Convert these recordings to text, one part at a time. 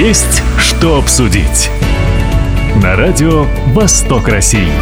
Есть что обсудить. На радио «Восток России».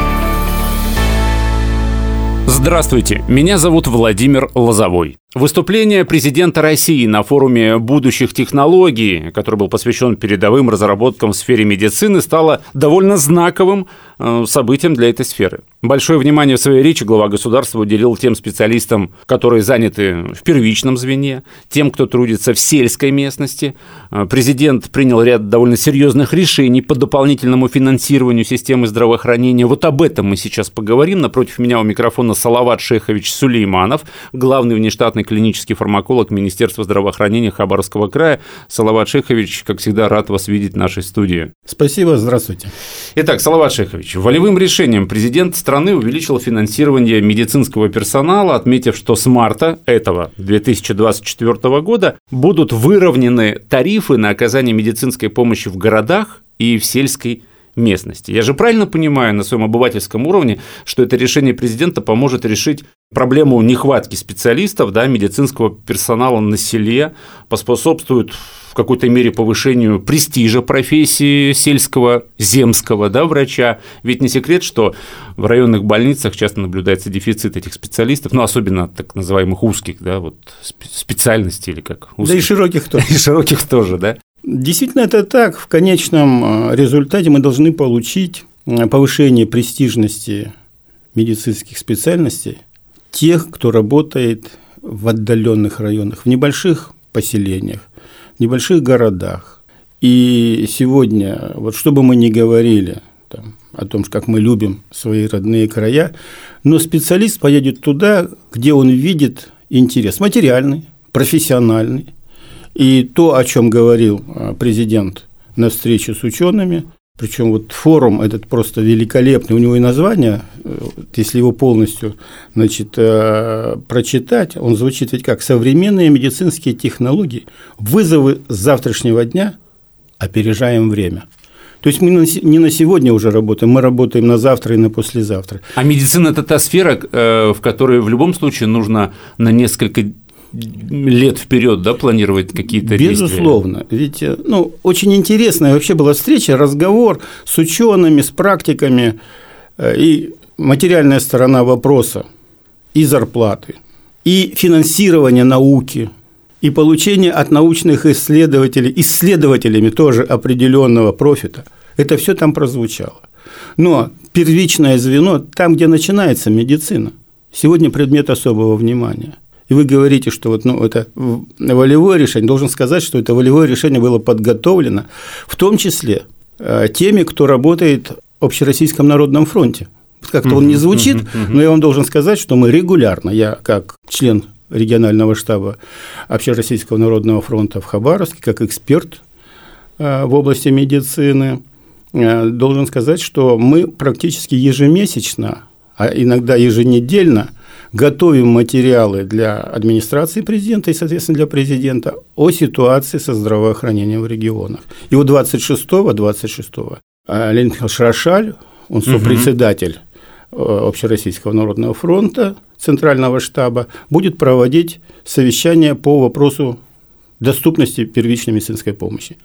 Здравствуйте, меня зовут Владимир Лозовой. Выступление президента России на форуме будущих технологий, который был посвящен передовым разработкам в сфере медицины, стало довольно знаковым э, событием для этой сферы. Большое внимание в своей речи глава государства уделил тем специалистам, которые заняты в первичном звене, тем, кто трудится в сельской местности. Э, президент принял ряд довольно серьезных решений по дополнительному финансированию системы здравоохранения. Вот об этом мы сейчас поговорим. Напротив меня у микрофона Салават Шехович Сулейманов, главный внештатный штатный клинический фармаколог Министерства здравоохранения Хабаровского края. Салават Шехович, как всегда, рад вас видеть в нашей студии. Спасибо, здравствуйте. Итак, Салават Шехович, волевым решением президент страны увеличил финансирование медицинского персонала, отметив, что с марта этого 2024 года будут выровнены тарифы на оказание медицинской помощи в городах и в сельской местности. Я же правильно понимаю на своем обывательском уровне, что это решение президента поможет решить проблему нехватки специалистов, да, медицинского персонала на селе, поспособствует в какой-то мере повышению престижа профессии сельского земского да, врача. Ведь не секрет, что в районных больницах часто наблюдается дефицит этих специалистов, ну, особенно так называемых узких да, вот, специальностей или как. Узких. Да и широких тоже. И широких тоже, да. Действительно, это так. В конечном э, результате мы должны получить э, повышение престижности медицинских специальностей тех, кто работает в отдаленных районах, в небольших поселениях, в небольших городах. И сегодня, вот что бы мы ни говорили там, о том, как мы любим свои родные края, но специалист поедет туда, где он видит интерес материальный, профессиональный, и то, о чем говорил а, президент на встрече с учеными, причем вот форум этот просто великолепный, у него и название, э, если его полностью значит, э, прочитать, он звучит ведь как «Современные медицинские технологии. Вызовы завтрашнего дня. Опережаем время». То есть мы не на сегодня уже работаем, мы работаем на завтра и на послезавтра. А медицина – это та сфера, э, в которой в любом случае нужно на несколько лет вперед, да, планировать какие-то Безусловно. Действия? Ведь э, ну, очень интересная вообще была встреча, разговор с учеными, с практиками э, и материальная сторона вопроса и зарплаты, и финансирование науки, и получение от научных исследователей, исследователями тоже определенного профита. Это все там прозвучало. Но первичное звено там, где начинается медицина, сегодня предмет особого внимания – и вы говорите, что вот, ну, это волевое решение, должен сказать, что это волевое решение было подготовлено, в том числе э, теми, кто работает в Общероссийском народном фронте. Как-то он не звучит, но я вам должен сказать, что мы регулярно, я как член регионального штаба Общероссийского народного фронта в Хабаровске, как эксперт э, в области медицины, э, должен сказать, что мы практически ежемесячно, а иногда еженедельно готовим материалы для администрации президента и, соответственно, для президента о ситуации со здравоохранением в регионах. И вот 26-го, 26-го Леонид Михайлович Рошаль, он сопредседатель угу. Общероссийского народного фронта, Центрального штаба, будет проводить совещание по вопросу доступности первичной медицинской помощи.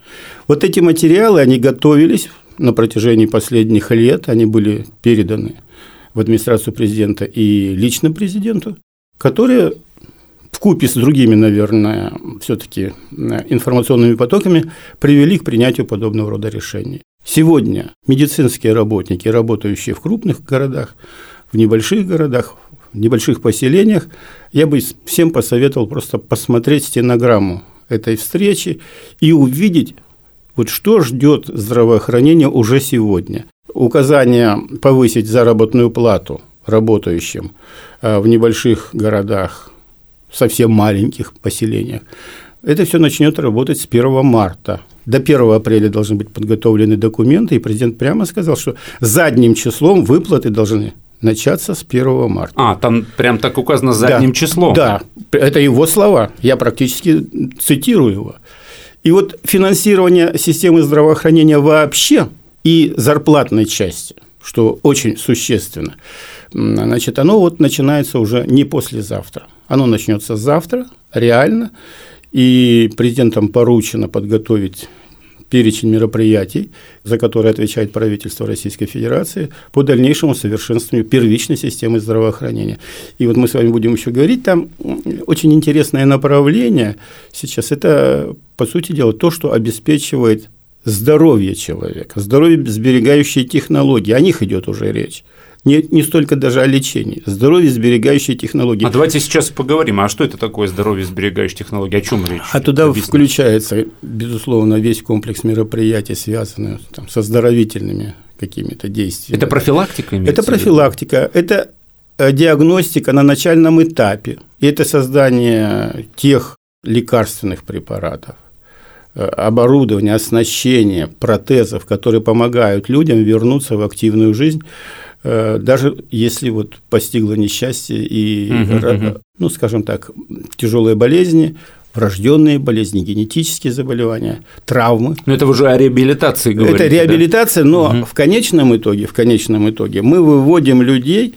Вот эти материалы, они готовились на протяжении последних лет, они были переданы в администрацию президента и лично президенту, которые в купе с другими, наверное, все-таки э, информационными потоками привели к принятию подобного рода решений. Сегодня медицинские работники, работающие в крупных городах, в небольших городах, в небольших поселениях, я бы всем посоветовал просто посмотреть стенограмму этой встречи и увидеть, вот что ждет здравоохранение уже сегодня указание повысить заработную плату работающим э, в небольших городах, совсем маленьких поселениях, это все начнет работать с 1 марта. До 1 апреля должны быть подготовлены документы, и президент прямо сказал, что задним числом выплаты должны начаться с 1 марта. А, там прям так указано задним да, числом. Да, это его слова, я практически цитирую его. И вот финансирование системы здравоохранения вообще – и зарплатной части, что очень существенно, значит, оно вот начинается уже не послезавтра. Оно начнется завтра, реально, и президентом поручено подготовить перечень мероприятий, за которые отвечает правительство Российской Федерации по дальнейшему совершенствованию первичной системы здравоохранения. И вот мы с вами будем еще говорить, там очень интересное направление сейчас, это, по сути дела, то, что обеспечивает здоровье человека, здоровье сберегающие технологии, о них идет уже речь не, не столько даже о лечении, здоровье сберегающие технологии. А давайте сейчас поговорим, а что это такое здоровье сберегающие технологии, о чем речь? А туда Объясните. включается, безусловно, весь комплекс мероприятий, связанных там, со здоровительными какими-то действиями. Это профилактика? Это профилактика, это э, диагностика на начальном этапе, и это создание тех лекарственных препаратов, оборудования, оснащения, протезов, которые помогают людям вернуться в активную жизнь Э, даже если вот постигло несчастье и, угу, ну, скажем так, тяжелые болезни, врожденные болезни, генетические заболевания, травмы. Но это уже о реабилитации говорите. Это реабилитация, да? но угу. в конечном итоге, в конечном итоге мы выводим людей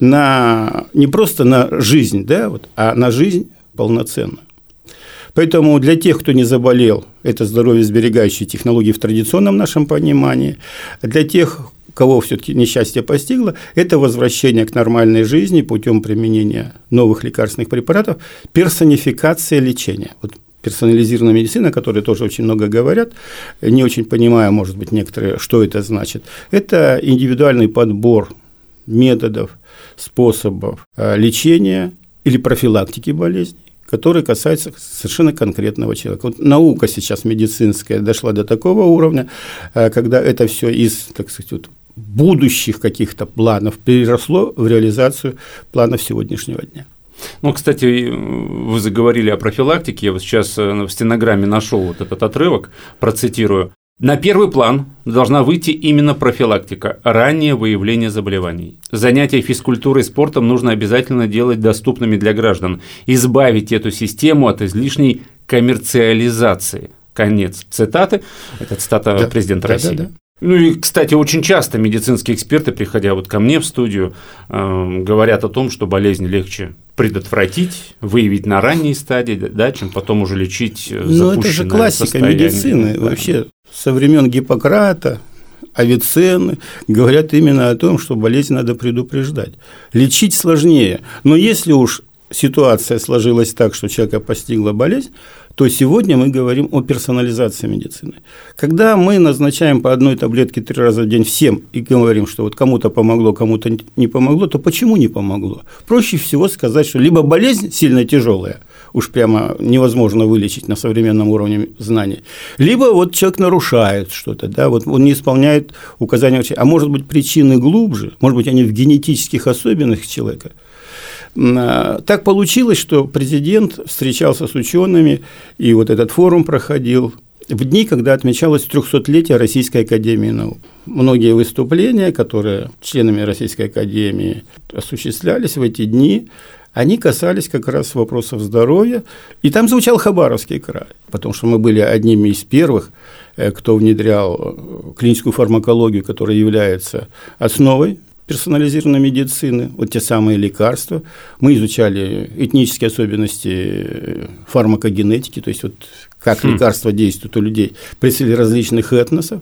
на не просто на жизнь, да, вот, а на жизнь полноценно. Поэтому для тех, кто не заболел, это здоровье сберегающие технологии в традиционном нашем понимании. Для тех, кого все-таки несчастье постигло, это возвращение к нормальной жизни путем применения новых лекарственных препаратов, персонификация лечения. Вот персонализированная медицина, о которой тоже очень много говорят, не очень понимая, может быть, некоторые, что это значит. Это индивидуальный подбор методов, способов э, лечения или профилактики болезней которые касаются совершенно конкретного человека. Вот наука сейчас медицинская дошла до такого уровня, э, когда это все из, так сказать, вот будущих каких-то планов переросло в реализацию планов сегодняшнего дня. Ну, кстати, вы заговорили о профилактике. Я вот сейчас э, в стенограмме нашел вот этот отрывок, процитирую. На первый план должна выйти именно профилактика, раннее выявление заболеваний. Занятия физкультурой и спортом нужно обязательно делать доступными для граждан, избавить эту систему от излишней коммерциализации. Конец цитаты. Это цитата да, президента да, России. Да, да. Ну и, кстати, очень часто медицинские эксперты, приходя вот ко мне в студию, э, говорят о том, что болезнь легче предотвратить, выявить на ранней стадии, да, чем потом уже лечить э, Ну это же классика состояние. медицины. Да. Вообще со времен Гиппократа, Авиценны говорят именно о том, что болезнь надо предупреждать. Лечить сложнее. Но если уж ситуация сложилась так, что человека постигла болезнь, то сегодня мы говорим о персонализации медицины. Когда мы назначаем по одной таблетке три раза в день всем и говорим, что вот кому-то помогло, кому-то не помогло, то почему не помогло? Проще всего сказать, что либо болезнь сильно тяжелая, уж прямо невозможно вылечить на современном уровне знаний, либо вот человек нарушает что-то, да, вот он не исполняет указания врача, а может быть причины глубже, может быть они в генетических особенностях человека – так получилось, что президент встречался с учеными, и вот этот форум проходил в дни, когда отмечалось 300-летие Российской Академии наук. Многие выступления, которые членами Российской Академии осуществлялись в эти дни, они касались как раз вопросов здоровья, и там звучал Хабаровский край, потому что мы были одними из первых, э, кто внедрял э, клиническую фармакологию, которая является основой персонализированной медицины, вот те самые лекарства. Мы изучали этнические особенности фармакогенетики, то есть вот как хм. лекарства действуют у людей, представители различных этносов.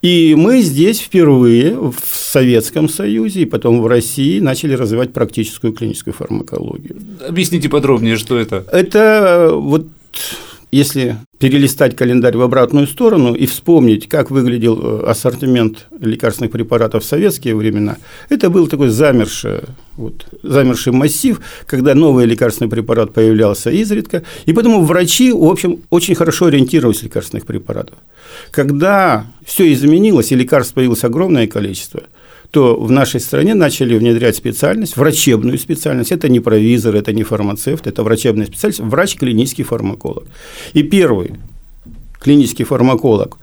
И мы здесь впервые в Советском Союзе и потом в России начали развивать практическую клиническую фармакологию. Объясните подробнее, что это. Это вот если перелистать календарь в обратную сторону и вспомнить, как выглядел э, ассортимент лекарственных препаратов в советские времена, это был такой замерший, вот, замерший массив, когда новый лекарственный препарат появлялся изредка, и поэтому врачи, в общем, очень хорошо ориентировались в лекарственных препаратах. Когда все изменилось и лекарств появилось огромное количество – то в нашей стране начали внедрять специальность, врачебную специальность. Это не провизор, это не фармацевт, это врачебная специальность, врач-клинический фармаколог. И первый клинический фармаколог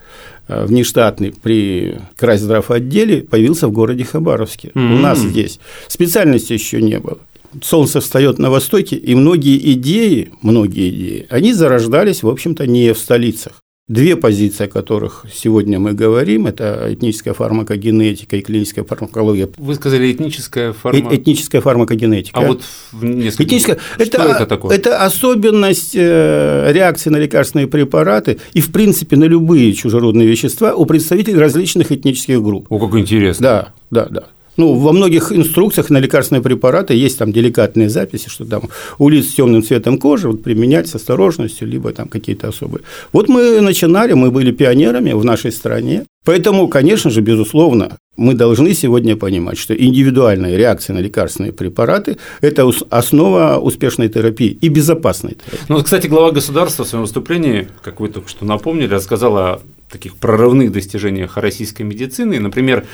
э, внештатный при крайздравотделе появился в городе Хабаровске. Mm-hmm. У нас здесь специальности еще не было. Солнце встает на востоке, и многие идеи, многие идеи, они зарождались, в общем-то, не в столицах. Две позиции, о которых сегодня мы говорим, это этническая фармакогенетика и клиническая фармакология. Вы сказали этническая. Э, этническая фармакогенетика. А вот несколько... Этническая... Что это, это такое? Это особенность э, реакции на лекарственные препараты и, в принципе, на любые чужеродные вещества у представителей различных этнических групп. О, как интересно. Да, да, да. Ну, во многих инструкциях на лекарственные препараты есть там деликатные записи, что там у лиц с темным цветом кожи вот, применять с осторожностью, либо там какие-то особые. Вот мы начинали, мы были пионерами в нашей стране. Поэтому, конечно же, безусловно, мы должны сегодня понимать, что индивидуальная реакция на лекарственные препараты – это основа успешной терапии и безопасной терапии. Ну, кстати, глава государства в своем выступлении, как вы только что напомнили, рассказала таких прорывных достижениях российской медицины. Например,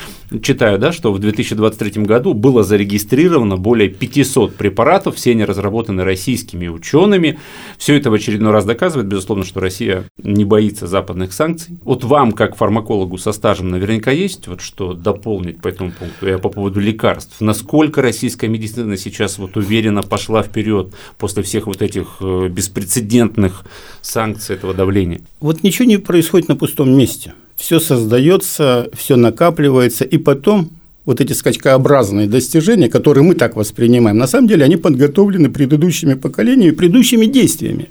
читаю, да, что в 2023 году было зарегистрировано более 500 препаратов, все они разработаны российскими учеными. Все это в очередной раз доказывает, безусловно, что Россия не боится западных санкций. Вот вам, как фармакологу со стажем, наверняка есть вот что дополнить по этому пункту, я по поводу лекарств. Насколько российская медицина сейчас вот уверенно пошла вперед после всех вот этих э, беспрецедентных санкций этого давления? Вот ничего не происходит на пустом пустом месте. Все создается, все накапливается, и потом вот эти скачкообразные достижения, которые мы так воспринимаем, на самом деле они подготовлены предыдущими поколениями, предыдущими действиями.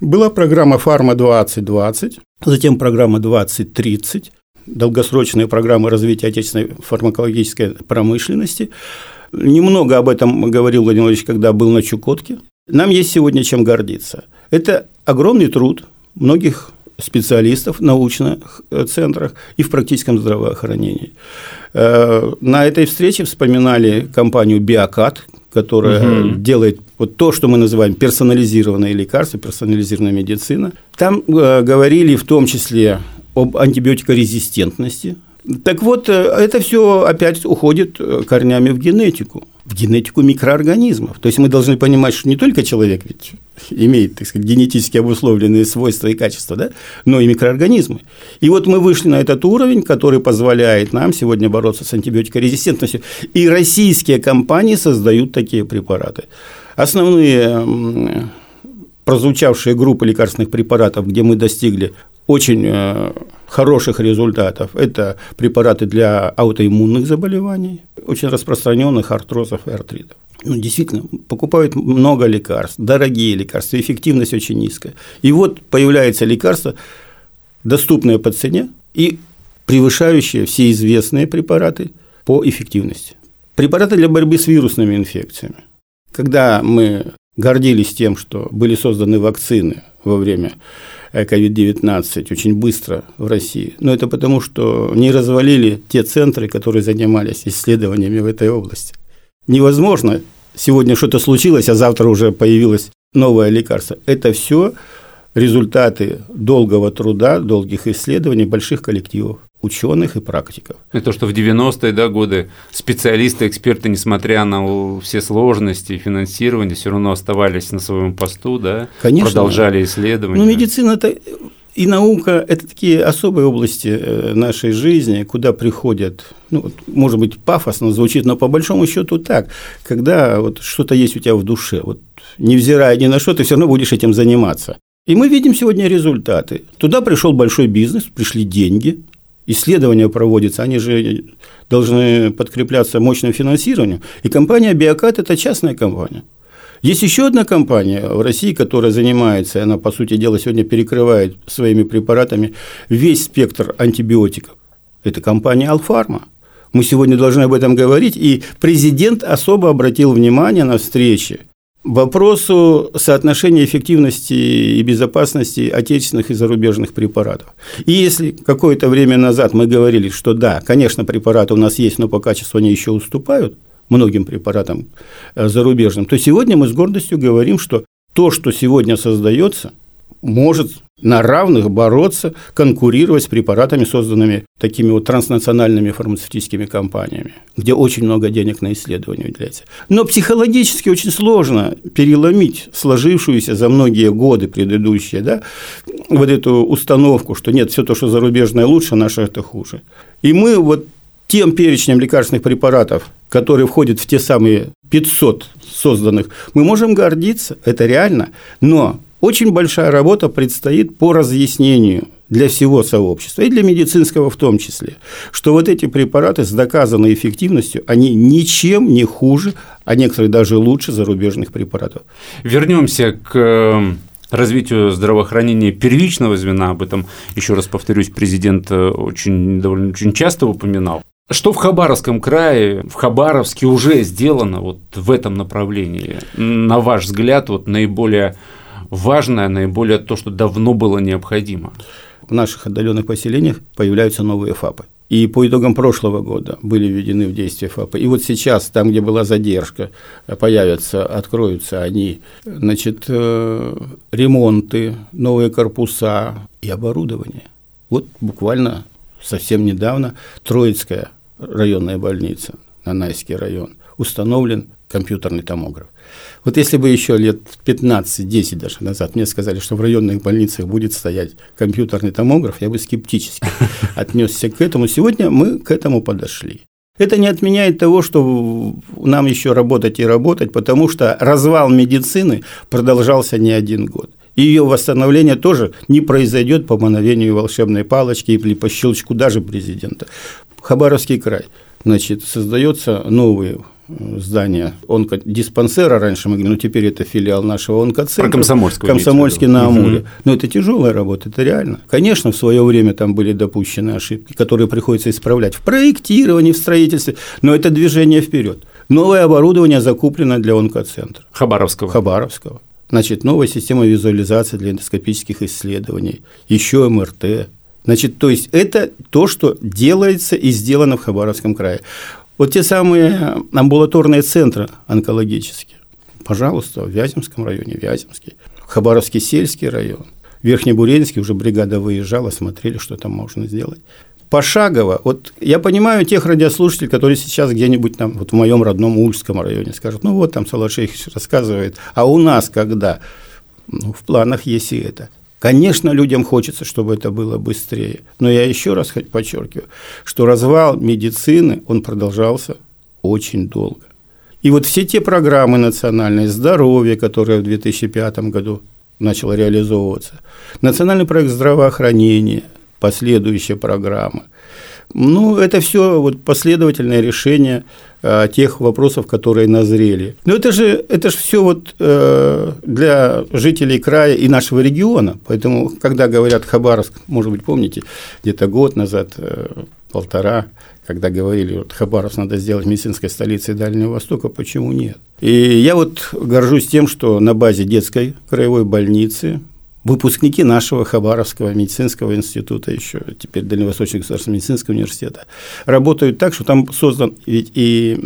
Была программа «Фарма-2020», затем программа «2030», долгосрочные программы развития отечественной фармакологической промышленности. Немного об этом говорил Владимир Владимирович, когда был на Чукотке. Нам есть сегодня чем гордиться. Это огромный труд многих специалистов в научных э, центрах и в практическом здравоохранении. Э, на этой встрече вспоминали компанию «Биокат», которая угу. делает вот то, что мы называем персонализированные лекарства, персонализированная медицина. Там э, говорили в том числе об антибиотикорезистентности. Так вот, это все опять уходит корнями в генетику в генетику микроорганизмов. То есть мы должны понимать, что не только человек ведь имеет, так сказать, генетически обусловленные свойства и качества, да, но и микроорганизмы. И вот мы вышли на этот уровень, который позволяет нам сегодня бороться с антибиотикорезистентностью. И российские компании создают такие препараты. Основные прозвучавшие группы лекарственных препаратов, где мы достигли очень э, хороших результатов. Это препараты для аутоиммунных заболеваний, очень распространенных артрозов и артритов. Ну, действительно, покупают много лекарств, дорогие лекарства, эффективность очень низкая. И вот появляется лекарство, доступное по цене и превышающее все известные препараты по эффективности. Препараты для борьбы с вирусными инфекциями. Когда мы гордились тем, что были созданы вакцины во время COVID-19 очень быстро в России. Но это потому, что не развалили те центры, которые занимались исследованиями в этой области. Невозможно сегодня что-то случилось, а завтра уже появилось новое лекарство. Это все результаты долгого труда, долгих исследований больших коллективов ученых и практиков. Это то, что в 90-е да, годы специалисты, эксперты, несмотря на все сложности финансирования, все равно оставались на своем посту, да, Конечно. продолжали исследования. Ну, медицина это и наука – это такие особые области э, нашей жизни, куда приходят, ну, может быть, пафосно звучит, но по большому счету так, когда вот что-то есть у тебя в душе, вот невзирая ни на что, ты все равно будешь этим заниматься. И мы видим сегодня результаты. Туда пришел большой бизнес, пришли деньги, исследования проводятся, они же должны подкрепляться мощным финансированием. И компания «Биокат» – это частная компания. Есть еще одна компания в России, которая занимается, и она, по сути дела, сегодня перекрывает своими препаратами весь спектр антибиотиков. Это компания «Алфарма». Мы сегодня должны об этом говорить, и президент особо обратил внимание на встрече – вопросу соотношения эффективности и безопасности отечественных и зарубежных препаратов. И если какое-то время назад мы говорили, что да, конечно, препараты у нас есть, но по качеству они еще уступают многим препаратам э, зарубежным, то сегодня мы с гордостью говорим, что то, что сегодня создается, может на равных бороться, конкурировать с препаратами, созданными такими вот транснациональными фармацевтическими компаниями, где очень много денег на исследования уделяется. Но психологически очень сложно переломить сложившуюся за многие годы предыдущие, да, вот эту установку, что нет, все то, что зарубежное лучше, наше это хуже. И мы вот тем перечнем лекарственных препаратов, которые входят в те самые 500 созданных, мы можем гордиться, это реально, но очень большая работа предстоит по разъяснению для всего сообщества, и для медицинского в том числе, что вот эти препараты с доказанной эффективностью, они ничем не хуже, а некоторые даже лучше зарубежных препаратов. Вернемся к э, развитию здравоохранения первичного звена, об этом, еще раз повторюсь, президент э, очень, довольно очень часто упоминал. Что в Хабаровском крае, в Хабаровске уже сделано вот в этом направлении? На ваш взгляд, вот наиболее важное, наиболее то, что давно было необходимо? В наших отдаленных поселениях появляются новые ФАПы. И по итогам прошлого года были введены в действие ФАПы. И вот сейчас, там, где была задержка, появятся, откроются они, значит, э, ремонты, новые корпуса и оборудование. Вот буквально совсем недавно Троицкая районная больница, Нанайский район, установлен компьютерный томограф. Вот если бы еще лет 15-10 даже назад мне сказали, что в районных больницах будет стоять компьютерный томограф, я бы скептически отнесся к этому. Сегодня мы к этому подошли. Это не отменяет того, что нам еще работать и работать, потому что развал медицины продолжался не один год. И ее восстановление тоже не произойдет по мановению волшебной палочки или по щелчку даже президента. Хабаровский край. Значит, создается новый здание онкодиспансера, раньше мы говорили, ну теперь это филиал нашего онкоцентра. Про Комсомольского. Комсомольский на Амуре. Угу. Но это тяжелая работа, это реально. Конечно, в свое время там были допущены ошибки, которые приходится исправлять в проектировании, в строительстве, но это движение вперед. Новое оборудование закуплено для онкоцентра. Хабаровского. Хабаровского. Значит, новая система визуализации для эндоскопических исследований, еще МРТ, Значит, то есть это то, что делается и сделано в Хабаровском крае. Вот те самые амбулаторные центры онкологические. Пожалуйста, в Вяземском районе, Вяземский, Хабаровский сельский район, Верхнебуренский уже бригада выезжала, смотрели, что там можно сделать. Пошагово, вот я понимаю тех радиослушателей, которые сейчас где-нибудь там, вот в моем родном Ульском районе скажут, ну вот там Салашейх рассказывает, а у нас когда? Ну, в планах есть и это. Конечно, людям хочется, чтобы это было быстрее, но я еще раз подчеркиваю, что развал медицины, он продолжался очень долго. И вот все те программы национальное здоровье, которые в 2005 году начало реализовываться, национальный проект здравоохранения, последующая программа, ну, это все вот последовательное решение а, тех вопросов, которые назрели. Но это же, это же все вот э, для жителей края и нашего региона. Поэтому, когда говорят Хабаровск, может быть, помните, где-то год назад, э, полтора, когда говорили, вот Хабаровск надо сделать медицинской столицей Дальнего Востока, почему нет? И я вот горжусь тем, что на базе детской краевой больницы выпускники нашего Хабаровского медицинского института еще, теперь Дальневосточный государственный медицинский университета, работают так, что там создан ведь и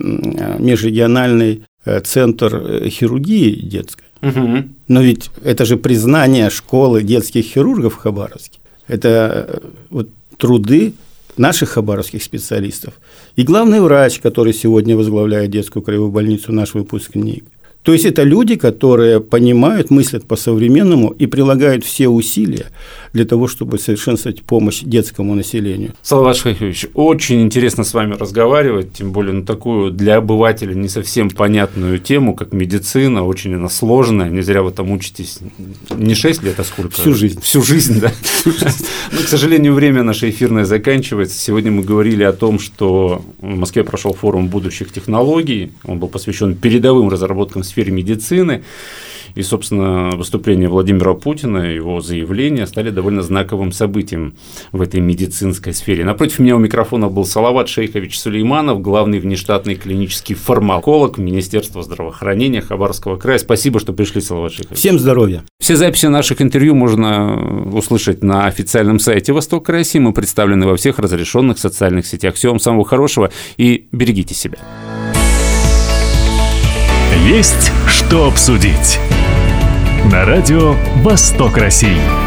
межрегиональный э, центр э, хирургии детской. Угу. Но ведь это же признание школы детских хирургов в Хабаровске. Это э, вот труды наших хабаровских специалистов. И главный врач, который сегодня возглавляет детскую краевую больницу, наш выпускник. То есть это люди, которые понимают, мыслят по-современному и прилагают все усилия для того, чтобы совершенствовать помощь детскому населению. Салават Шахович, очень интересно с вами разговаривать, тем более на такую для обывателя не совсем понятную тему, как медицина, очень она сложная, не зря вы там учитесь не 6 лет, а сколько? Всю жизнь. Всю жизнь, да. Но, к сожалению, время наше эфирное заканчивается. Сегодня мы говорили о том, что в Москве прошел форум будущих технологий, он был посвящен передовым разработкам в сфере медицины. И, собственно, выступление Владимира Путина, его заявления стали довольно знаковым событием в этой медицинской сфере. Напротив меня у микрофона был Салават Шейхович Сулейманов, главный внештатный клинический фармаколог Министерства здравоохранения Хабаровского края. Спасибо, что пришли, Салават Шейхович. Всем здоровья. Все записи наших интервью можно услышать на официальном сайте Восток России. Мы представлены во всех разрешенных социальных сетях. Всего вам самого хорошего и берегите себя. Есть что обсудить. На радио «Восток России».